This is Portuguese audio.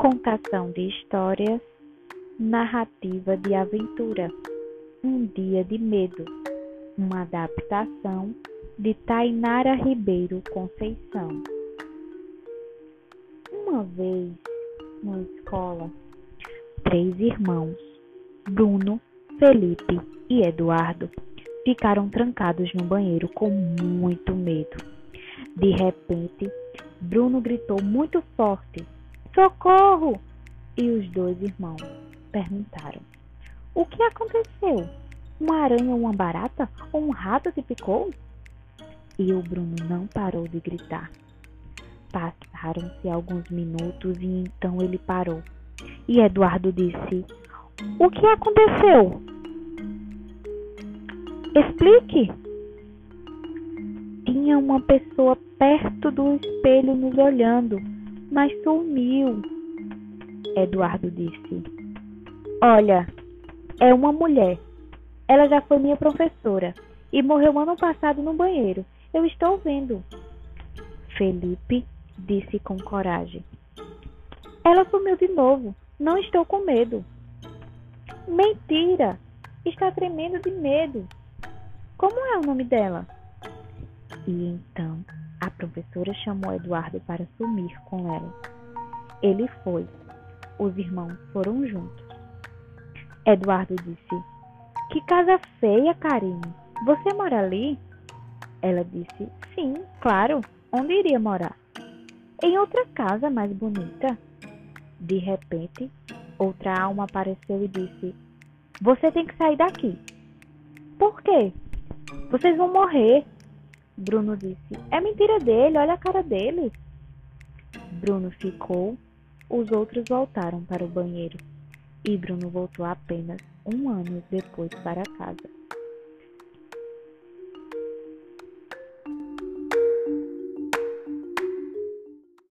Contação de histórias, narrativa de aventura, um dia de medo, uma adaptação de Tainara Ribeiro Conceição. Uma vez, na escola, três irmãos, Bruno, Felipe e Eduardo, ficaram trancados no banheiro com muito medo. De repente, Bruno gritou muito forte: Socorro! E os dois irmãos perguntaram: O que aconteceu? Uma aranha uma barata ou um rato te picou? E o Bruno não parou de gritar. Passaram-se alguns minutos e então ele parou. E Eduardo disse: O que aconteceu? Explique! Tinha uma pessoa perto do espelho nos olhando, mas sumiu. Eduardo disse: Olha, é uma mulher. Ela já foi minha professora e morreu ano passado no banheiro. Eu estou vendo. Felipe disse com coragem. Ela sumiu de novo. Não estou com medo. Mentira! Está tremendo de medo. Como é o nome dela? E então a professora chamou Eduardo para sumir com ela. Ele foi. Os irmãos foram juntos. Eduardo disse: Que casa feia, Karine. Você mora ali? Ela disse: Sim, claro. Onde iria morar? Em outra casa mais bonita. De repente, outra alma apareceu e disse: Você tem que sair daqui. Por quê? Vocês vão morrer. Bruno disse: É mentira dele, olha a cara dele. Bruno ficou, os outros voltaram para o banheiro e Bruno voltou apenas um ano depois para casa.